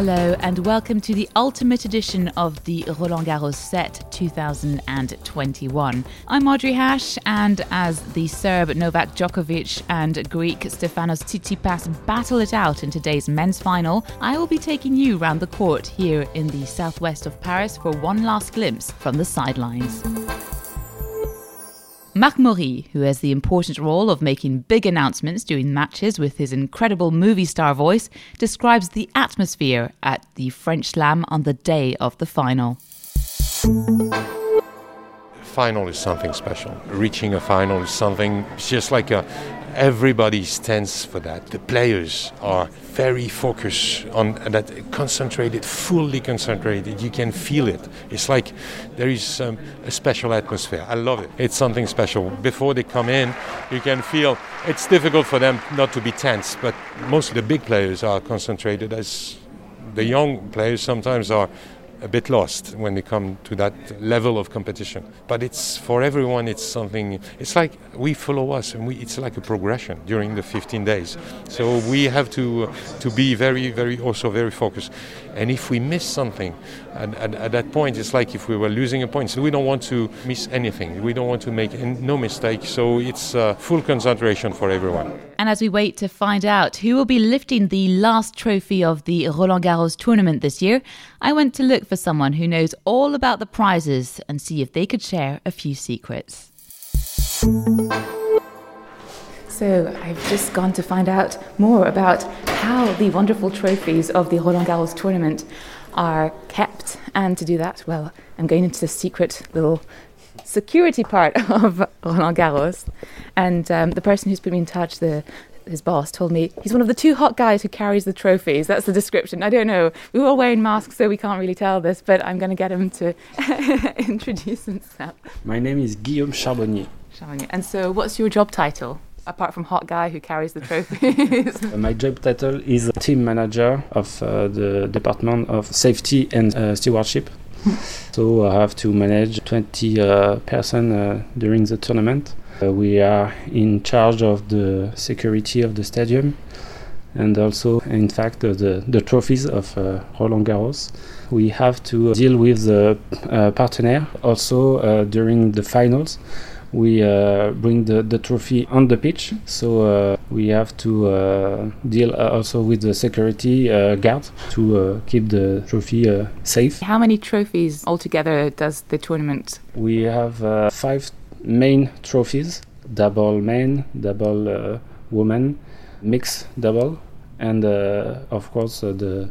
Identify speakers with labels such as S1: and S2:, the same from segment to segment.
S1: Hello and welcome to the ultimate edition of the Roland Garros set 2021. I'm Audrey Hash, and as the Serb Novak Djokovic and Greek Stefanos Tsitsipas battle it out in today's men's final, I will be taking you round the court here in the southwest of Paris for one last glimpse from the sidelines. Marc Maury, who has the important role of making big announcements during matches with his incredible movie star voice, describes the atmosphere at the French Slam on the day of the final.
S2: Final is something special. Reaching a final is something, it's just like a, everybody stands for that. The players are very focused on that, concentrated, fully concentrated. You can feel it. It's like there is um, a special atmosphere. I love it. It's something special. Before they come in, you can feel it's difficult for them not to be tense, but most of the big players are concentrated as the young players sometimes are a bit lost when they come to that level of competition. But it's for everyone. It's something. It's like we follow us, and we, it's like a progression during the 15 days. So we have to to be very, very also very focused. And if we miss something, and, at that point, it's like if we were losing a point. So we don't want to miss anything. We don't want to make no mistake. So it's uh, full concentration for everyone.
S1: And as we wait to find out who will be lifting the last trophy of the Roland Garros tournament this year, I went to look for someone who knows all about the prizes and see if they could share a few secrets. So I've just gone to find out more about how the wonderful trophies of the Roland Garros tournament are kept. And to do that, well, I'm going into the secret little security part of Roland Garros. And um, the person who's put me in touch, the his boss told me he's one of the two hot guys who carries the trophies. That's the description. I don't know. We were all wearing masks, so we can't really tell this, but I'm going to get him to introduce himself.
S3: My name is Guillaume Charbonnier.
S1: Charbonnier. And so, what's your job title? apart from hot guy who carries the trophies?
S3: My job title is team manager of uh, the department of safety and uh, stewardship. so I have to manage 20 uh, person uh, during the tournament. Uh, we are in charge of the security of the stadium and also, in fact, the, the trophies of Roland Garros. We have to deal with the partner also during the finals we uh, bring the, the trophy on the pitch. So uh, we have to uh, deal uh, also with the security uh, guard to uh, keep the trophy safe.
S1: How many trophies altogether does the tournament?
S3: We have five main trophies double men, double women, mixed double, and of course the,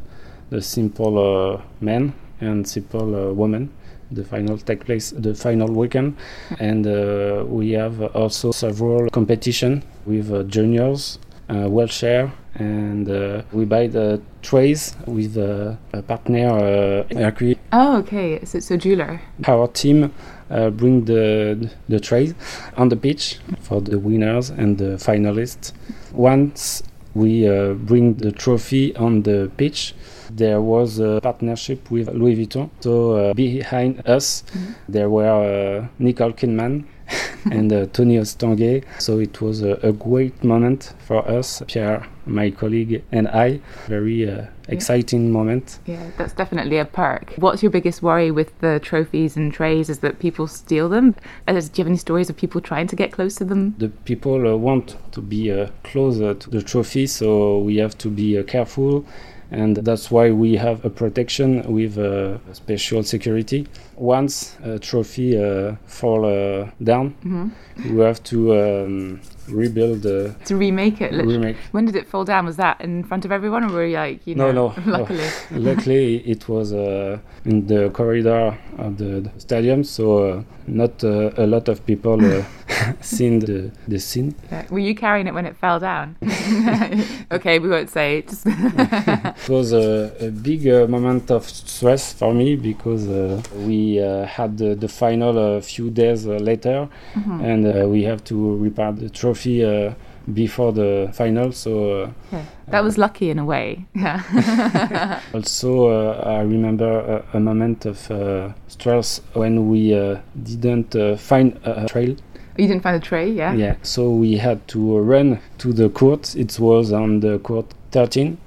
S3: the simple men and simple women the final take place the final weekend and uh, we have also several competition with uh, juniors uh, wheelchair and uh, we buy the trays with uh, a partner uh, Mellerio.
S1: Oh, okay. So, so jeweler.
S3: Our team uh, bring the the trays on the pitch for the winners and the finalists. Once we uh, bring the trophy on the pitch, there was a partnership with Louis Vuitton. So uh, behind us, mm-hmm. there were uh, Nicole Kidman and uh, Tony Estanguet. So it was a, a, great moment for us, Pierre, my colleague, and I. Very uh, exciting yeah. moment.
S1: Yeah, that's definitely a perk. What's your biggest worry with the trophies and trays? Is that people steal them? Uh, do you have any stories of people trying to get close to them?
S3: The people uh, want to be uh, closer to the trophy, so we have to be uh, careful and that's why we have a protection with uh, special security. Once a trophy uh, fall uh, down, mm-hmm. we have to um, rebuild
S1: uh, to remake it.
S3: Remake.
S1: When did it fall down? Was that in front of everyone, or were you like you know?
S3: No, no.
S1: luckily,
S3: luckily it was uh, in the corridor of the, the stadium, so uh, not uh, a lot of people uh, seen the the scene.
S1: Were you carrying it when it fell down? okay, we won't say. It.
S3: it was a, a big uh, moment of stress for me because we had the, the final a few days later, mm-hmm. and we have to repair the trophy uh, before the final. So uh,
S1: Yeah. That was lucky in a way. Yeah.
S3: also uh, I remember a, a moment of uh, stress when we uh, didn't uh, find a, a trail.
S1: You didn't find a tray, yeah?
S3: Yeah, so we had to run to the court. It was on the court 13.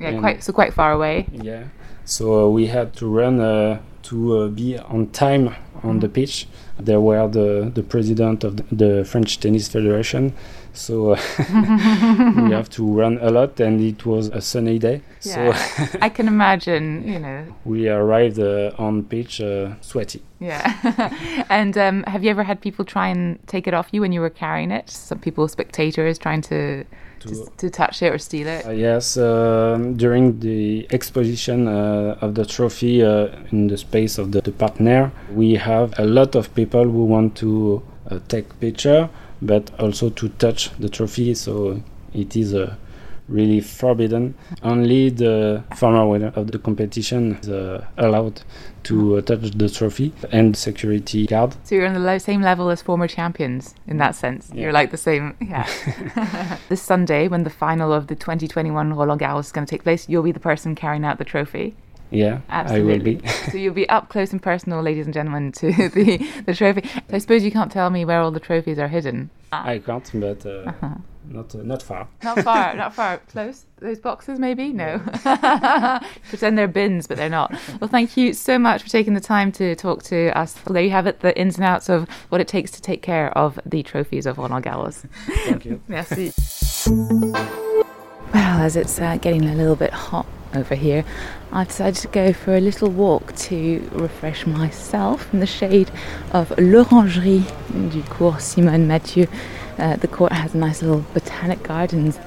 S1: Yeah, quite so quite far away.
S3: Yeah. So uh, we had to run uh, to uh, be on time on the pitch. There were the, the president of the, the French Tennis Federation. So uh, we have to run a lot, and it was a sunny day. So
S1: Yeah. I can imagine, you know.
S3: we arrived uh, on pitch uh, sweaty.
S1: Yeah. and um, have you ever had people try and take it off you when you were carrying it? Some people, spectators, trying to
S3: To,
S1: to, to touch it or steal it.
S3: Uh, yes, um, during the exposition uh, of the trophy uh, in the space of the, the partner, we have a lot of people who want to uh, take picture, but also to touch the trophy. So it is uh, really forbidden. Only the former winner of the competition is uh, allowed to uh, touch the trophy and security guard.
S1: So you're on the lo- same level as former champions in that sense.
S3: Yeah.
S1: You're like the same. Yeah. this Sunday, when the final of the 2021 Roland Garros is going to take place, you'll be the person carrying out the trophy.
S3: Yeah,
S1: Absolutely.
S3: I will be.
S1: so you'll be up close and personal, ladies and gentlemen, to the, the trophy. So I suppose you can't tell me where all the trophies are hidden.
S3: I can't, but uh,
S1: Uh-huh.
S3: Not uh, not far.
S1: Not far, not far. Close? Those boxes, maybe? No. Pretend they're bins, but they're not. Well, thank you so much for taking the time to talk to us. Well, there you have it, the ins and outs of what it takes to take care of the trophies of Roland Garros.
S3: Thank you.
S1: Merci. Well, as it's uh, getting a little bit hot over here, I've decided to go for a little walk to refresh myself in the shade of l'Orangerie du Cours Simonne Mathieu. Uh, the court has nice little botanic gardens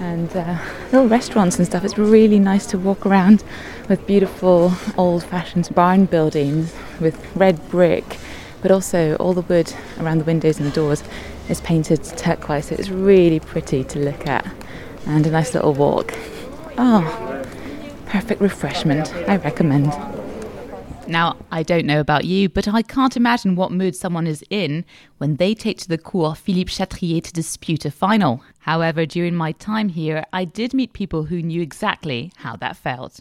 S1: and uh, little restaurants and stuff. It's really nice to walk around with beautiful old fashioned barn buildings with red brick, but also all the wood around the windows and the doors is painted turquoise. So it's really pretty to look at and a nice little walk. Oh, perfect refreshment. I recommend. Now, I don't know about you, but I can't imagine what mood someone is in when they take to the cours Philippe Chatrier to dispute a final. However, during my time here, I did meet people who knew exactly how that felt.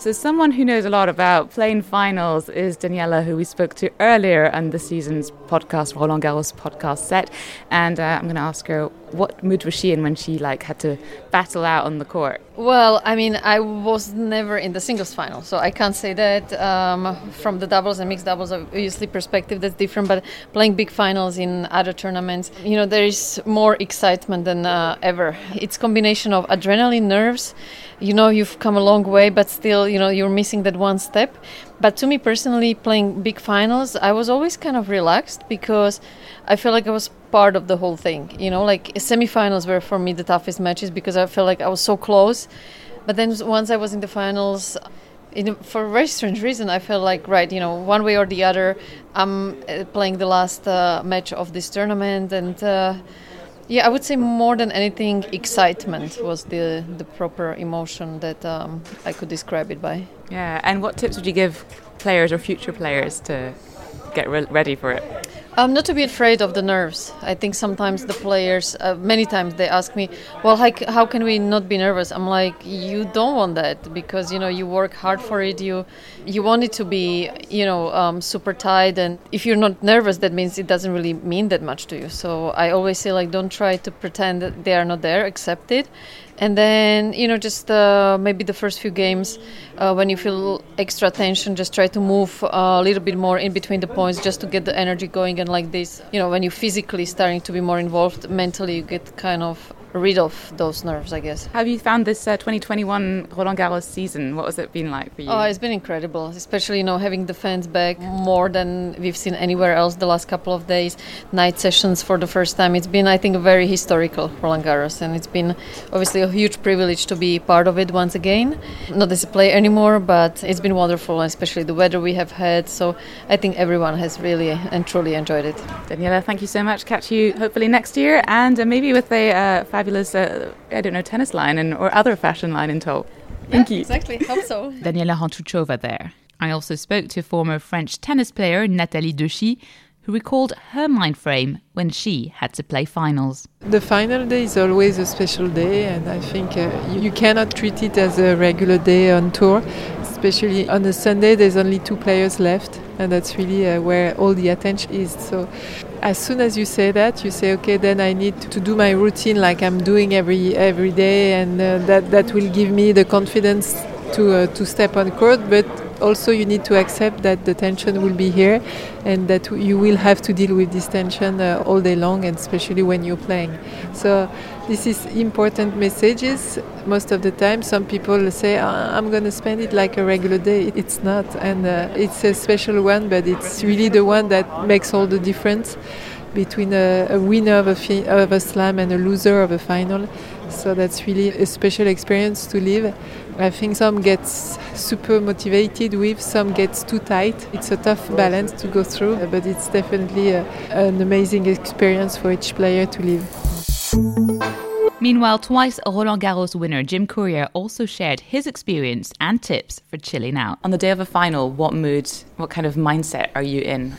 S1: So, someone who knows a lot about playing finals is Daniela, who we spoke to earlier on the season's podcast, Roland Garros podcast set. And uh, I'm going to ask her what mood was she in when she like had to battle out on the court.
S4: Well, I mean, I was never in the singles final, so I can't say that. Um, from the doubles and mixed doubles, obviously, perspective that's different. But playing big finals in other tournaments, you know, there is more excitement than uh, ever. It's combination of adrenaline, nerves. You know, you've come a long way, but still, you know, you're missing that one step. But to me personally, playing big finals, I was always kind of relaxed because I feel like I was part of the whole thing. You know, like semifinals were for me the toughest matches because I felt like I was so close. But then once I was in the finals, in, for a very strange reason, I felt like right, you know, one way or the other, I'm uh, playing the last uh, match of this tournament, and uh, yeah, I would say more than anything, excitement was the the proper emotion that um, I could describe it by.
S1: Yeah, and what tips would you give players or future players to get re- ready for it?
S4: Um, not to be afraid of the nerves. I think sometimes the players, uh, many times they ask me, "Well, how, how can we not be nervous?" I'm like, "You don't want that because you know you work hard for it. You you want it to be you know um, super tight, and if you're not nervous, that means it doesn't really mean that much to you. So I always say like, don't try to pretend that they are not there. Accept it, and then you know just uh, maybe the first few games uh, when you feel extra tension just try to move uh, a little bit more in between the points just to get the energy going. And like this you know when you physically starting to be more involved mentally you get kind of rid of those nerves i guess
S1: have you found this uh, 2021 Roland Garros season? What has it been like for you?
S4: Oh, it's been incredible, especially you know having the fans back more than we've seen anywhere else the last couple of days. Night sessions for the first time. It's been, I think, a very historical Roland Garros, and it's been obviously a huge privilege to be part of it once again. Not as a player anymore, but it's been wonderful, especially the weather we have had. So I think everyone has really and truly enjoyed it.
S1: Daniela, thank you so much. Catch you hopefully next year and uh, maybe with a uh, fabulous, uh, I don't know, tennis line and or other fashion line in tow. Thank you.
S4: Exactly. Hope so.
S1: Daniela Hantuchova there. I also spoke to former French tennis player Nathalie Dechy,
S5: who recalled her mind frame when she had to play finals.
S6: The final day is always a special day, and I think uh, you, you cannot treat it as a regular day on tour. Especially on a Sunday, there's only two players left, and that's really uh, where all the attention is. So, as soon as you say that, you say, okay, then I need to do my routine like I'm doing every every day, and uh, that that will give me the confidence to uh, to step on court. But also you need to accept that the tension will be here and that you will have to deal with this tension uh, all day long and especially when you're playing so this is important messages most of the time some people say i'm going to spend it like a regular day it's not and uh, it's a special one but it's really the one that makes all the difference between a, a winner of a, fi- of a slam and a loser of a final so that's really a special experience to live I think some gets super motivated with, some gets too tight. It's a tough balance to go through, but it's definitely a, an amazing experience for each player to live.
S5: Meanwhile, twice Roland Garros winner Jim Courier also shared his experience and tips for chilling out.
S1: On the day of a final, what mood, what kind of mindset are you in?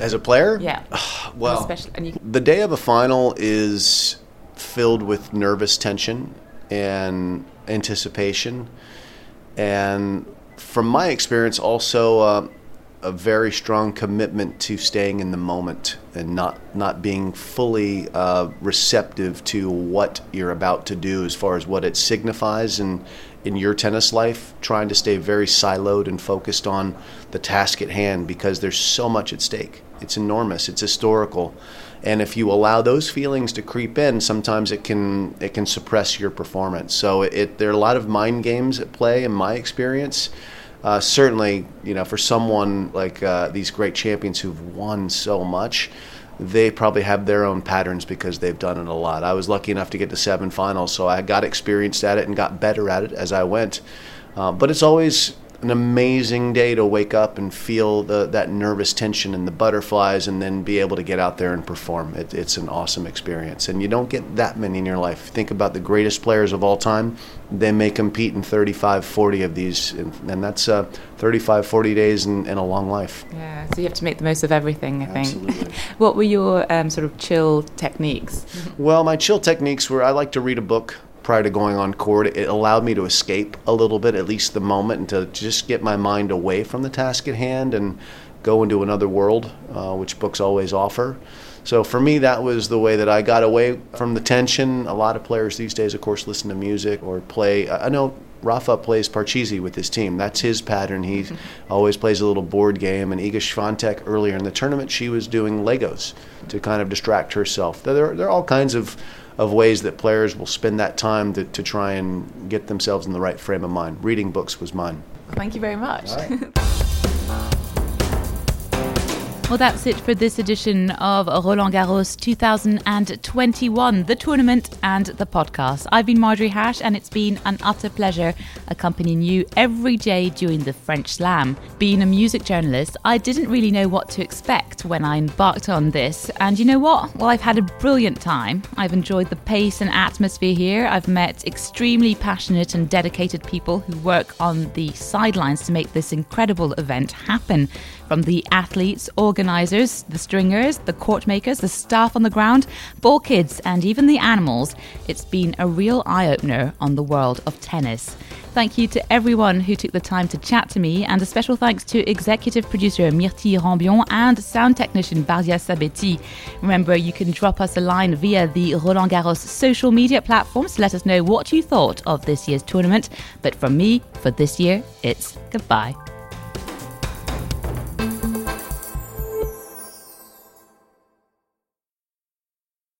S7: As a player?
S1: Yeah.
S7: well,
S1: Especially, you,
S7: the day of a final is filled with nervous tension and anticipation, and from my experience, also uh, a very strong commitment to staying in the moment and not not being fully uh, receptive to what you're about to do as far as what it signifies in in your tennis life. Trying to stay very siloed and focused on the task at hand because there's so much at stake. It's enormous. It's historical and if you allow those feelings to creep in, sometimes it can it can suppress your performance. So it there are a lot of mind games at play in my experience. Uh, certainly, you know, for someone like uh, these great champions who've won so much, they probably have their own patterns because they've done it a lot. I was lucky enough to get to seven finals, so I got experienced at it and got better at it as I went. Uh, but it's always an amazing day to wake up and feel the, that nervous tension and the butterflies and then be able to get out there and perform. It, it's an awesome experience. And you don't get that many in your life. Think about the greatest players of all time. They may compete in 35, 40 of these, and, and that's uh, 35, 40 days in, in, a long life.
S1: Yeah, so you have to make the most of everything, I think.
S7: Absolutely.
S1: what were your um, sort of chill techniques?
S7: well, my chill techniques were I like to read a book prior to going on court. It allowed me to escape a little bit, at least the moment, and to just get my mind away from the task at hand and go into another world, uh, which books always offer. So for me, that was the way that I got away from the tension. A lot of players these days, of course, listen to music or play. I know Rafa plays Parcheesi with his team. That's his pattern. He always plays a little board game. And Iga Swiatek earlier in the tournament, she was doing Legos to kind of distract herself. There, there are all kinds of of ways that players will spend that time to, to try and get themselves in the right frame of mind. Reading books was mine.
S1: Thank you very much.
S5: Well, that's it for this edition of Roland Garros 2021, the tournament and the podcast. I've been Marjorie Hash, and it's been an utter pleasure accompanying you every day during the French Slam. Being a music journalist, I didn't really know what to expect when I embarked on this. And you know what? Well, I've had a brilliant time. I've enjoyed the pace and atmosphere here. I've met extremely passionate and dedicated people who work on the sidelines to make this incredible event happen from the athletes, organisers, the stringers, the court makers, the staff on the ground, ball kids, and even the animals, it's been a real eye opener on the world of tennis. Thank you to everyone who took the time to chat to me, and a special thanks to executive producer Myrtille Rambion and sound technician Bardia Sabeti. Remember, you can drop us a line via the Roland Garros social media platforms to let us know what you thought of this year's tournament. But from me, for this year, it's goodbye.